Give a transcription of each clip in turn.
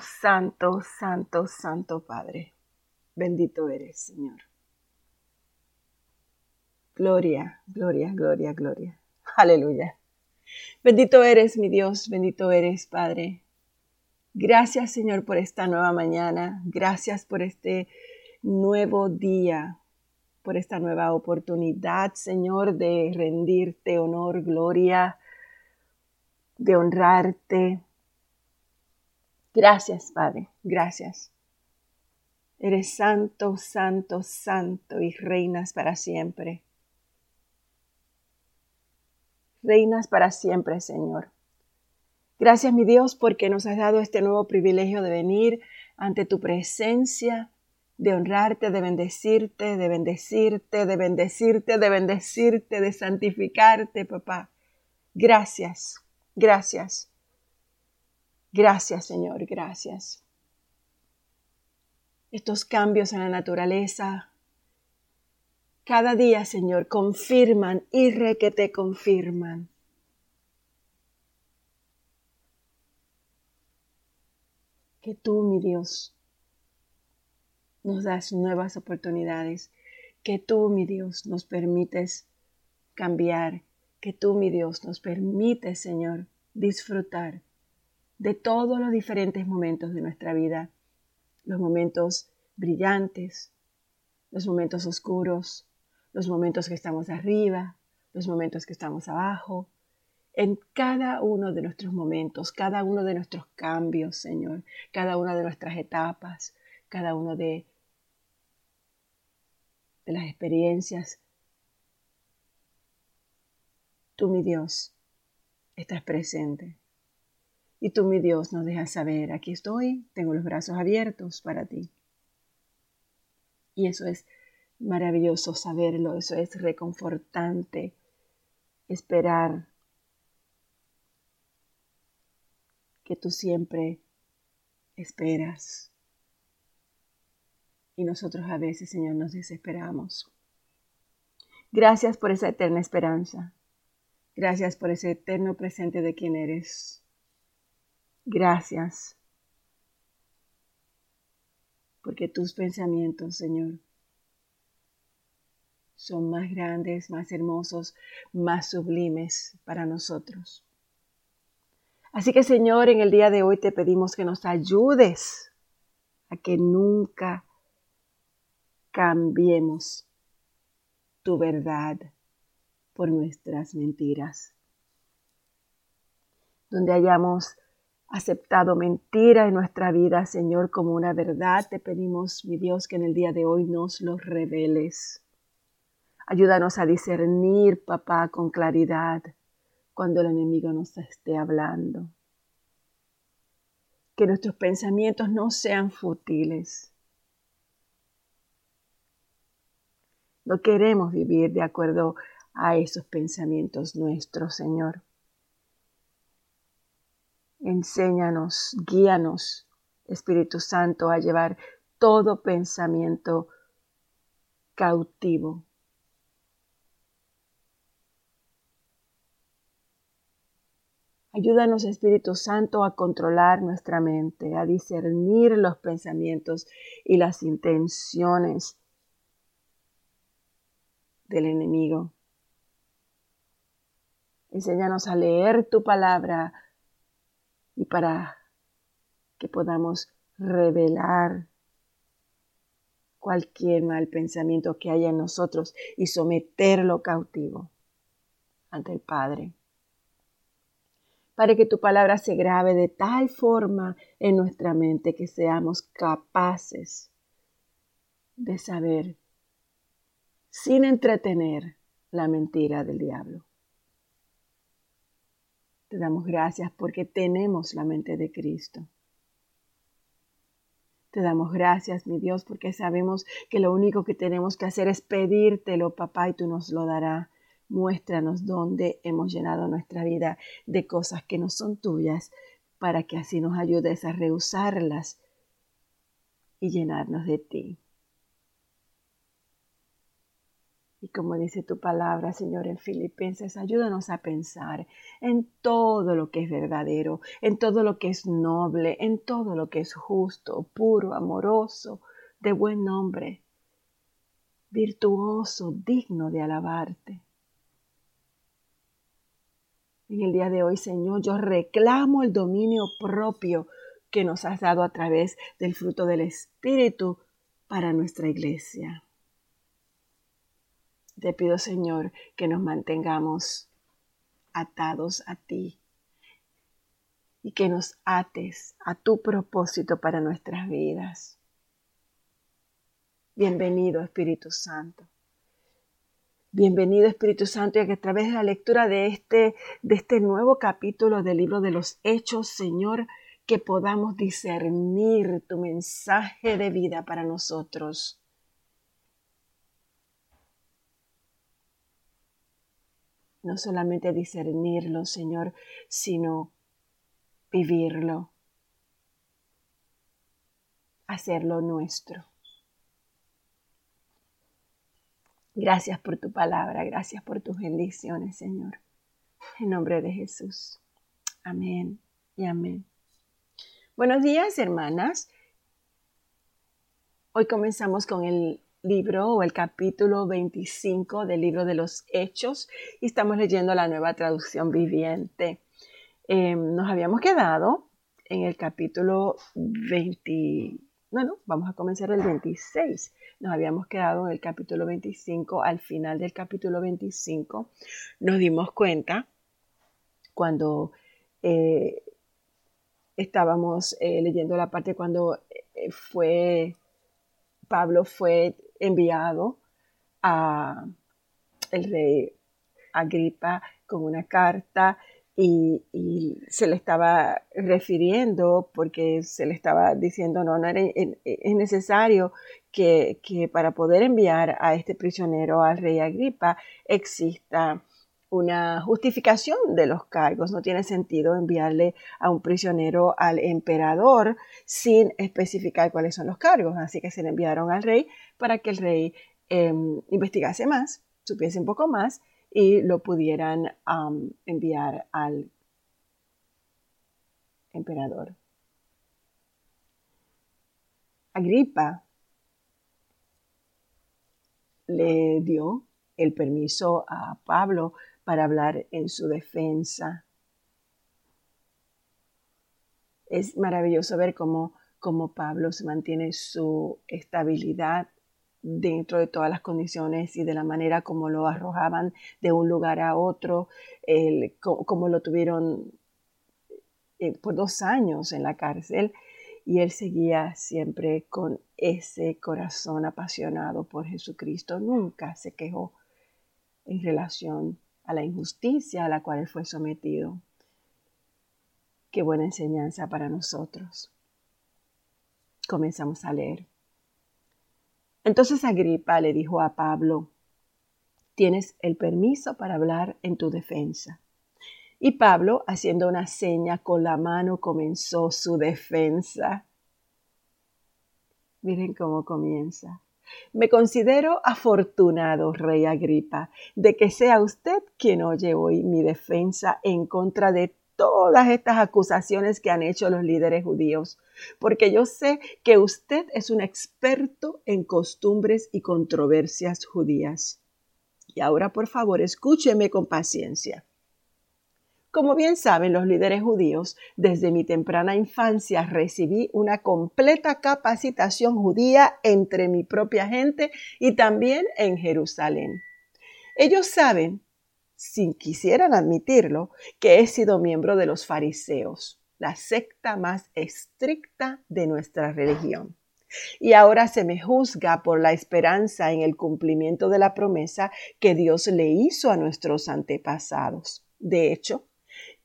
Santo, santo, santo, Padre. Bendito eres, Señor. Gloria, gloria, gloria, gloria. Aleluya. Bendito eres, mi Dios, bendito eres, Padre. Gracias, Señor, por esta nueva mañana. Gracias por este nuevo día, por esta nueva oportunidad, Señor, de rendirte honor, gloria, de honrarte. Gracias, Padre, gracias. Eres santo, santo, santo y reinas para siempre. Reinas para siempre, Señor. Gracias, mi Dios, porque nos has dado este nuevo privilegio de venir ante tu presencia, de honrarte, de bendecirte, de bendecirte, de bendecirte, de bendecirte, de santificarte, papá. Gracias, gracias. Gracias, Señor, gracias. Estos cambios en la naturaleza, cada día, Señor, confirman y re que te confirman. Que tú, mi Dios, nos das nuevas oportunidades, que tú, mi Dios, nos permites cambiar, que tú, mi Dios, nos permites, Señor, disfrutar de todos los diferentes momentos de nuestra vida, los momentos brillantes, los momentos oscuros, los momentos que estamos arriba, los momentos que estamos abajo, en cada uno de nuestros momentos, cada uno de nuestros cambios, Señor, cada una de nuestras etapas, cada uno de, de las experiencias. Tú, mi Dios, estás presente. Y tú, mi Dios, nos dejas saber, aquí estoy, tengo los brazos abiertos para ti. Y eso es maravilloso saberlo, eso es reconfortante, esperar que tú siempre esperas. Y nosotros a veces, Señor, nos desesperamos. Gracias por esa eterna esperanza. Gracias por ese eterno presente de quien eres. Gracias. Porque tus pensamientos, Señor, son más grandes, más hermosos, más sublimes para nosotros. Así que, Señor, en el día de hoy te pedimos que nos ayudes a que nunca cambiemos tu verdad por nuestras mentiras. Donde hayamos aceptado mentira en nuestra vida, Señor, como una verdad. Te pedimos, mi Dios, que en el día de hoy nos lo reveles. Ayúdanos a discernir, papá, con claridad cuando el enemigo nos esté hablando. Que nuestros pensamientos no sean fútiles. No queremos vivir de acuerdo a esos pensamientos nuestros, Señor. Enséñanos, guíanos, Espíritu Santo, a llevar todo pensamiento cautivo. Ayúdanos, Espíritu Santo, a controlar nuestra mente, a discernir los pensamientos y las intenciones del enemigo. Enséñanos a leer tu palabra, y para que podamos revelar cualquier mal pensamiento que haya en nosotros y someterlo cautivo ante el Padre. Para que tu palabra se grabe de tal forma en nuestra mente que seamos capaces de saber sin entretener la mentira del diablo. Te damos gracias porque tenemos la mente de Cristo. Te damos gracias, mi Dios, porque sabemos que lo único que tenemos que hacer es pedírtelo, papá, y tú nos lo darás. Muéstranos dónde hemos llenado nuestra vida de cosas que no son tuyas, para que así nos ayudes a rehusarlas y llenarnos de ti. Y como dice tu palabra, Señor, en Filipenses, ayúdanos a pensar en todo lo que es verdadero, en todo lo que es noble, en todo lo que es justo, puro, amoroso, de buen nombre, virtuoso, digno de alabarte. En el día de hoy, Señor, yo reclamo el dominio propio que nos has dado a través del fruto del Espíritu para nuestra iglesia. Te pido, Señor, que nos mantengamos atados a ti y que nos ates a tu propósito para nuestras vidas. Bienvenido, Espíritu Santo. Bienvenido Espíritu Santo y que a través de la lectura de este, de este nuevo capítulo del libro de los Hechos, Señor, que podamos discernir tu mensaje de vida para nosotros. No solamente discernirlo, Señor, sino vivirlo, hacerlo nuestro. Gracias por tu palabra, gracias por tus bendiciones, Señor. En nombre de Jesús. Amén y amén. Buenos días, hermanas. Hoy comenzamos con el libro o el capítulo 25 del libro de los Hechos y estamos leyendo la nueva traducción viviente. Em, nos habíamos quedado en el capítulo 20, bueno, vamos a comenzar el 26. Nos habíamos quedado en el capítulo 25, al final del capítulo 25 nos dimos cuenta cuando eh, estábamos eh, leyendo la parte cuando eh, fue Pablo fue enviado a el rey Agripa con una carta y, se le estaba refiriendo porque se le estaba diciendo no, no era, es necesario que, que para poder enviar a este prisionero al rey Agripa exista una justificación de los cargos. No tiene sentido enviarle a un prisionero al emperador sin especificar cuáles son los cargos. Así que se le enviaron al rey para que el rey em, investigase más, supiese un poco más y lo pudieran enviar al emperador. Agripa le dio el permiso a Pablo para hablar en su defensa. Es maravilloso ver cómo, cómo Pablo se mantiene su estabilidad dentro de todas las condiciones y de la manera como lo arrojaban de un lugar a otro, como, lo tuvieron eh, por dos años en la cárcel y él seguía siempre con ese corazón apasionado por Jesucristo, nunca se quejó en relación a la injusticia a la cual él fue sometido. Qué buena enseñanza para nosotros. Comenzamos a leer. Entonces Agripa le dijo a Pablo, tienes el permiso para hablar en tu defensa. Y Pablo, haciendo una seña con la mano, comenzó su defensa. Miren cómo comienza. Me considero afortunado, rey Agripa, de que sea usted quien oye hoy mi defensa en contra de todas estas acusaciones que han hecho los líderes judíos, porque yo sé que usted es un experto en costumbres y controversias judías. Y ahora, por favor, escúcheme con paciencia. Como bien saben los líderes judíos, desde mi temprana infancia recibí una completa capacitación judía entre mi propia gente y también en Jerusalén. Ellos saben, si quisieran admitirlo, que he sido miembro de los fariseos, la secta más estricta de nuestra religión. Y ahora se me juzga por la esperanza en el cumplimiento de la promesa que Dios le hizo a nuestros antepasados. De hecho,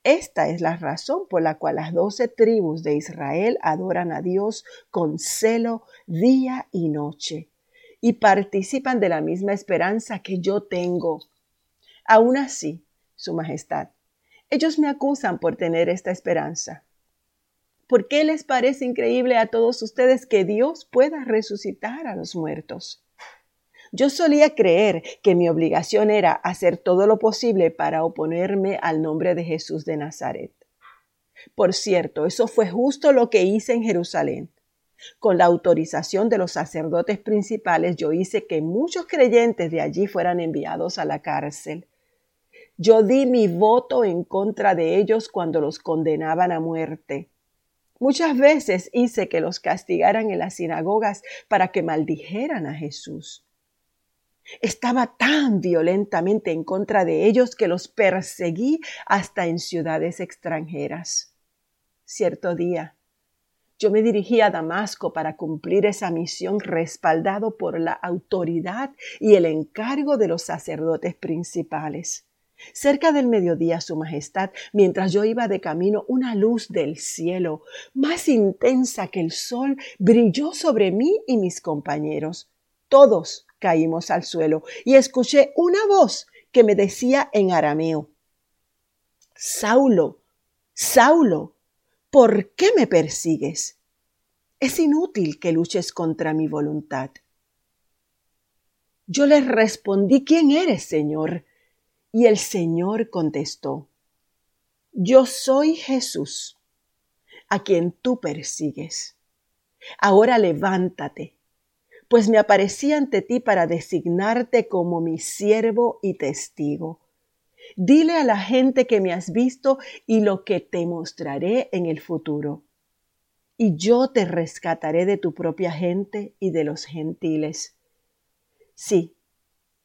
esta es la razón por la cual las doce tribus de Israel adoran a Dios con celo día y noche y participan de la misma esperanza que yo tengo. Aún así, Su Majestad, ellos me acusan por tener esta esperanza. ¿Por qué les parece increíble a todos ustedes que Dios pueda resucitar a los muertos? Yo solía creer que mi obligación era hacer todo lo posible para oponerme al nombre de Jesús de Nazaret. Por cierto, eso fue justo lo que hice en Jerusalén. Con la autorización de los sacerdotes principales, yo hice que muchos creyentes de allí fueran enviados a la cárcel. Yo di mi voto en contra de ellos cuando los condenaban a muerte. Muchas veces hice que los castigaran en las sinagogas para que maldijeran a Jesús. Estaba tan violentamente en contra de ellos que los perseguí hasta en ciudades extranjeras. Cierto día, yo me dirigí a Damasco para cumplir esa misión respaldado por la autoridad y el encargo de los sacerdotes principales. Cerca del mediodía, Su Majestad, mientras yo iba de camino, una luz del cielo, más intensa que el sol, brilló sobre mí y mis compañeros. Todos caímos al suelo y escuché una voz que me decía en arameo, Saulo, Saulo, ¿por qué me persigues? Es inútil que luches contra mi voluntad. Yo les respondí, ¿quién eres, Señor? Y el Señor contestó, Yo soy Jesús, a quien tú persigues. Ahora levántate, pues me aparecí ante ti para designarte como mi siervo y testigo Dile a la gente que me has visto y lo que te mostraré en el futuro. Y yo te rescataré de tu propia gente y de los gentiles. Sí,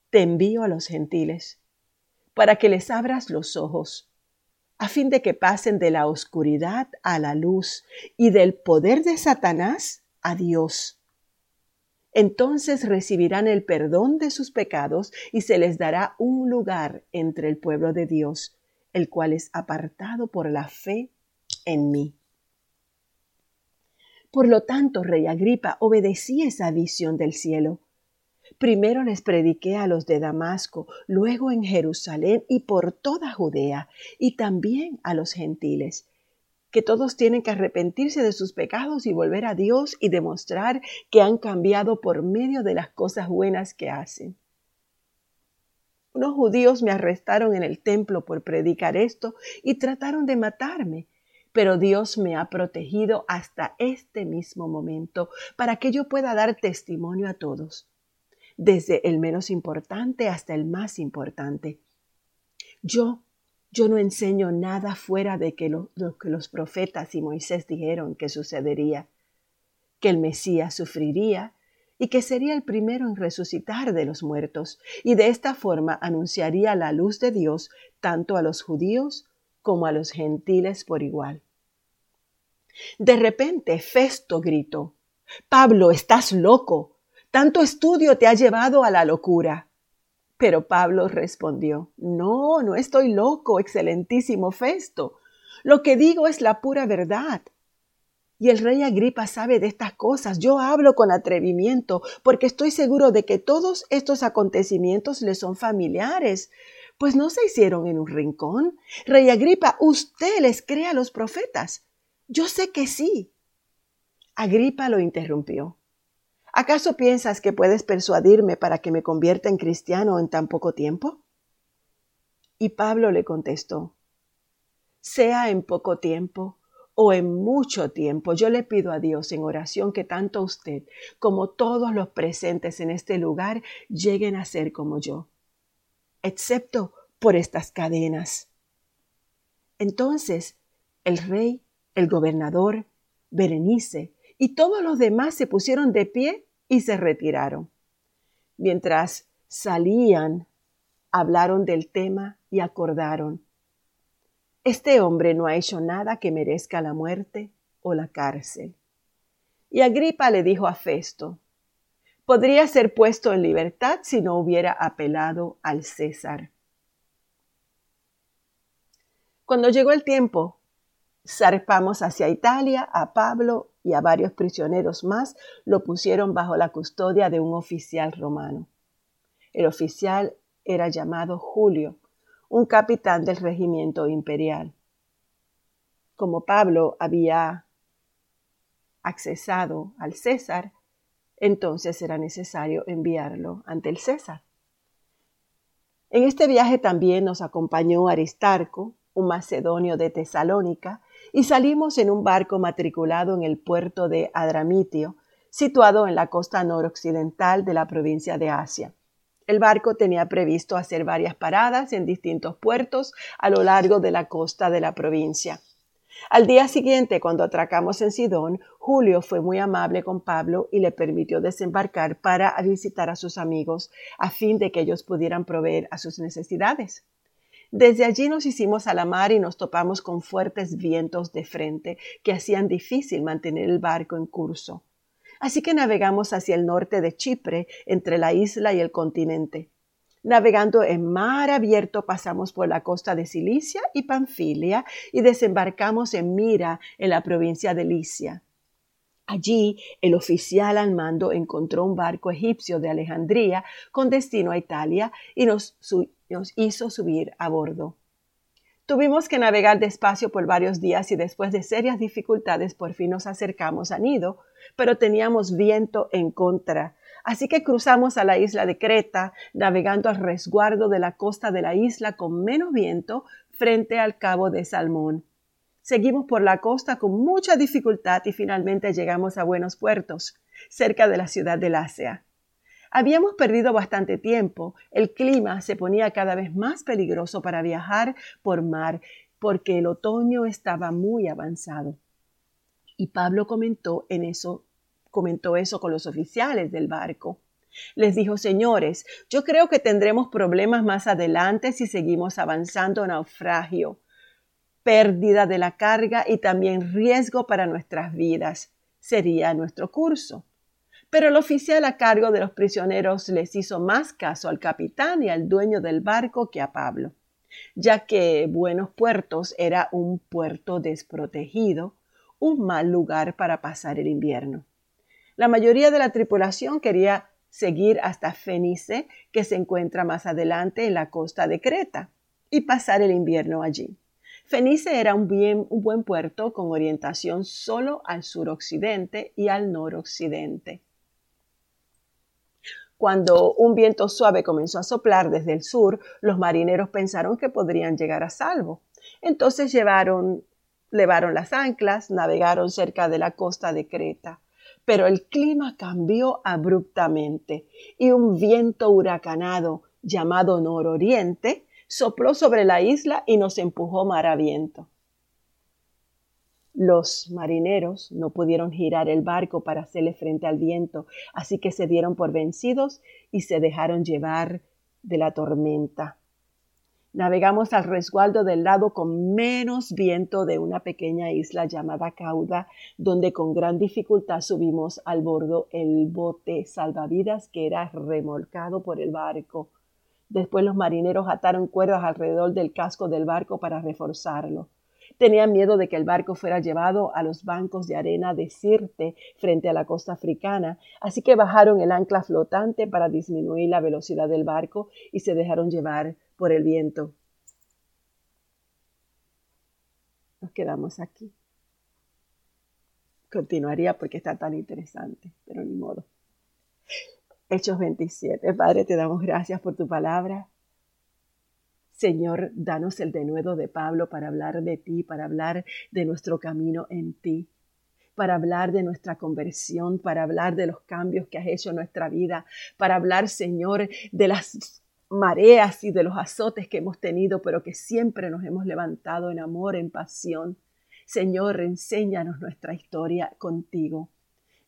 te envío a los gentiles, para que les abras los ojos, a fin de que pasen de la oscuridad a la luz y del poder de Satanás a Dios entonces recibirán el perdón de sus pecados y se les dará un lugar entre el pueblo de Dios, el cual es apartado por la fe en mí. Por lo tanto, rey Agripa, obedecí esa visión del cielo. Primero les prediqué a los de Damasco, luego en Jerusalén y por toda Judea, y también a los gentiles que todos tienen que arrepentirse de sus pecados y volver a Dios y demostrar que han cambiado por medio de las cosas buenas que hacen. Unos judíos me arrestaron en el templo por predicar esto y trataron de matarme, pero Dios me ha protegido hasta este mismo momento para que yo pueda dar testimonio a todos, desde el menos importante hasta el más importante. Yo yo no enseño nada fuera de que lo, que los profetas y Moisés dijeron que sucedería, que el Mesías sufriría y que sería el primero en resucitar de los muertos, y de esta forma anunciaría la luz de Dios tanto a los judíos como a los gentiles por igual. De repente Festo gritó, Pablo, estás loco. Tanto estudio te ha llevado a la locura. Pero Pablo respondió, No, no estoy loco, excelentísimo Festo. Lo que digo es la pura verdad. Y el rey Agripa sabe de estas cosas. Yo hablo con atrevimiento porque estoy seguro de que todos estos acontecimientos le son familiares, pues no se hicieron en un rincón. Rey Agripa, usted les cree a los profetas. Yo sé que sí. Agripa lo interrumpió. ¿Acaso piensas que puedes persuadirme para que me convierta en cristiano en tan poco tiempo? Y Pablo le contestó, sea en poco tiempo o en mucho tiempo, yo le pido a Dios en oración que tanto usted como todos los presentes en este lugar lleguen a ser como yo, excepto por estas cadenas. Entonces el rey, el gobernador, Berenice y todos los demás se pusieron de pie y se retiraron. Mientras salían, hablaron del tema y acordaron, este hombre no ha hecho nada que merezca la muerte o la cárcel. Y Agripa le dijo a Festo, podría ser puesto en libertad si no hubiera apelado al César. Cuando llegó el tiempo, zarpamos hacia Italia a Pablo y a varios prisioneros más lo pusieron bajo la custodia de un oficial romano. El oficial era llamado Julio, un capitán del regimiento imperial. Como Pablo había accesado al César, entonces era necesario enviarlo ante el César. En este viaje también nos acompañó Aristarco, un macedonio de Tesalónica, y salimos en un barco matriculado en el puerto de Adramitio, situado en la costa noroccidental de la provincia de Asia. El barco tenía previsto hacer varias paradas en distintos puertos a lo largo de la costa de la provincia. Al día siguiente, cuando atracamos en Sidón, Julio fue muy amable con Pablo y le permitió desembarcar para visitar a sus amigos, a fin de que ellos pudieran proveer a sus necesidades. Desde allí nos hicimos a la mar y nos topamos con fuertes vientos de frente que hacían difícil mantener el barco en curso. Así que navegamos hacia el norte de Chipre, entre la isla y el continente. Navegando en mar abierto pasamos por la costa de Cilicia y Panfilia y desembarcamos en Mira, en la provincia de Licia. Allí el oficial al mando encontró un barco egipcio de Alejandría con destino a Italia y nos, nos hizo subir a bordo. Tuvimos que navegar despacio por varios días y después de serias dificultades por fin nos acercamos a Nido, pero teníamos viento en contra, Así que cruzamos a la isla de Creta, navegando al resguardo de la costa de la isla con menos viento frente al cabo de Salmón. Seguimos por la costa con mucha dificultad y finalmente llegamos a buenos puertos, cerca de la ciudad de Lácea. Habíamos perdido bastante tiempo, el clima se ponía cada vez más peligroso para viajar por mar porque el otoño estaba muy avanzado. Y Pablo comentó en eso comentó eso con los oficiales del barco. Les dijo, señores, yo creo que tendremos problemas más adelante si seguimos avanzando naufragio, pérdida de la carga y también riesgo para nuestras vidas. Sería nuestro curso. Pero el oficial a cargo de los prisioneros les hizo más caso al capitán y al dueño del barco que a Pablo, ya que Buenos Puertos era un puerto desprotegido, un mal lugar para pasar el invierno. La mayoría de la tripulación quería seguir hasta Fenice, que se encuentra más adelante en la costa de Creta, y pasar el invierno allí. Fenice era un, un buen puerto con orientación solo al suroccidente y al noroccidente. Cuando un viento suave comenzó a soplar desde el sur, los marineros pensaron que podrían llegar a salvo. Entonces llevaron, levaron las anclas, navegaron cerca de la costa de Creta pero el clima cambió abruptamente y un viento huracanado llamado nororiente sopló sobre la isla y nos empujó mar a viento. Los marineros no pudieron girar el barco para hacerle frente al viento, así que se dieron por vencidos y se dejaron llevar de la tormenta. Navegamos al resguardo del lado con menos viento de una pequeña isla llamada Cauda, donde con gran dificultad subimos al bordo el bote salvavidas que era remolcado por el barco. Después los marineros ataron cuerdas alrededor del casco del barco para reforzarlo. Tenían miedo de que el barco fuera llevado a los bancos de arena de Sirte frente a la costa africana, así que bajaron el ancla flotante para disminuir la velocidad del barco y se dejaron llevar por el viento. Nos quedamos aquí. Continuaría porque está tan interesante, pero ni modo. Hechos 27. Padre, te damos gracias por tu palabra. Señor, danos el denuedo de Pablo para hablar de ti, para hablar de nuestro camino en ti, para hablar de nuestra conversión, para hablar de los cambios que has hecho en nuestra vida, para hablar, Señor, de las mareas y de los azotes que hemos tenido, pero que siempre nos hemos levantado en amor, en pasión. Señor, enséñanos nuestra historia contigo.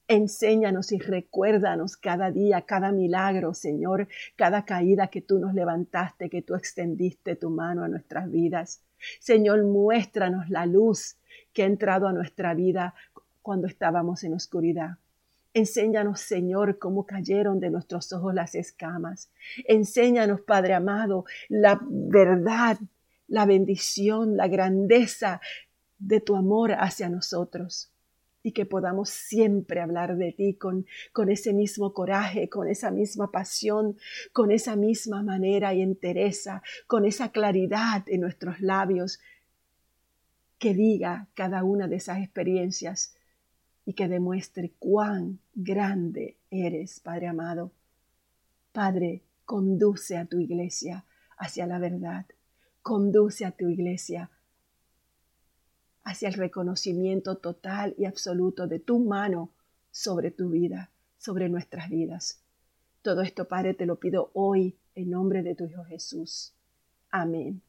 Enséñanos y recuérdanos cada día, cada milagro, Señor, cada caída que tú nos levantaste, que tú extendiste tu mano a nuestras vidas. Señor, muéstranos la luz que ha entrado a nuestra vida cuando estábamos en oscuridad. Enséñanos, Señor, cómo cayeron de nuestros ojos las escamas. Enséñanos, Padre amado, la verdad, la bendición, la grandeza de tu amor hacia nosotros y que podamos siempre hablar de ti con, con ese mismo coraje, con esa misma pasión, con esa misma manera y entereza, con esa claridad en nuestros labios que diga cada una de esas experiencias y que demuestre cuán grande eres, Padre amado. Padre, conduce a tu iglesia hacia la verdad, conduce a tu iglesia hacia el reconocimiento total y absoluto de tu mano sobre tu vida, sobre nuestras vidas. Todo esto, Padre, te lo pido hoy en nombre de tu Hijo Jesús. Amén.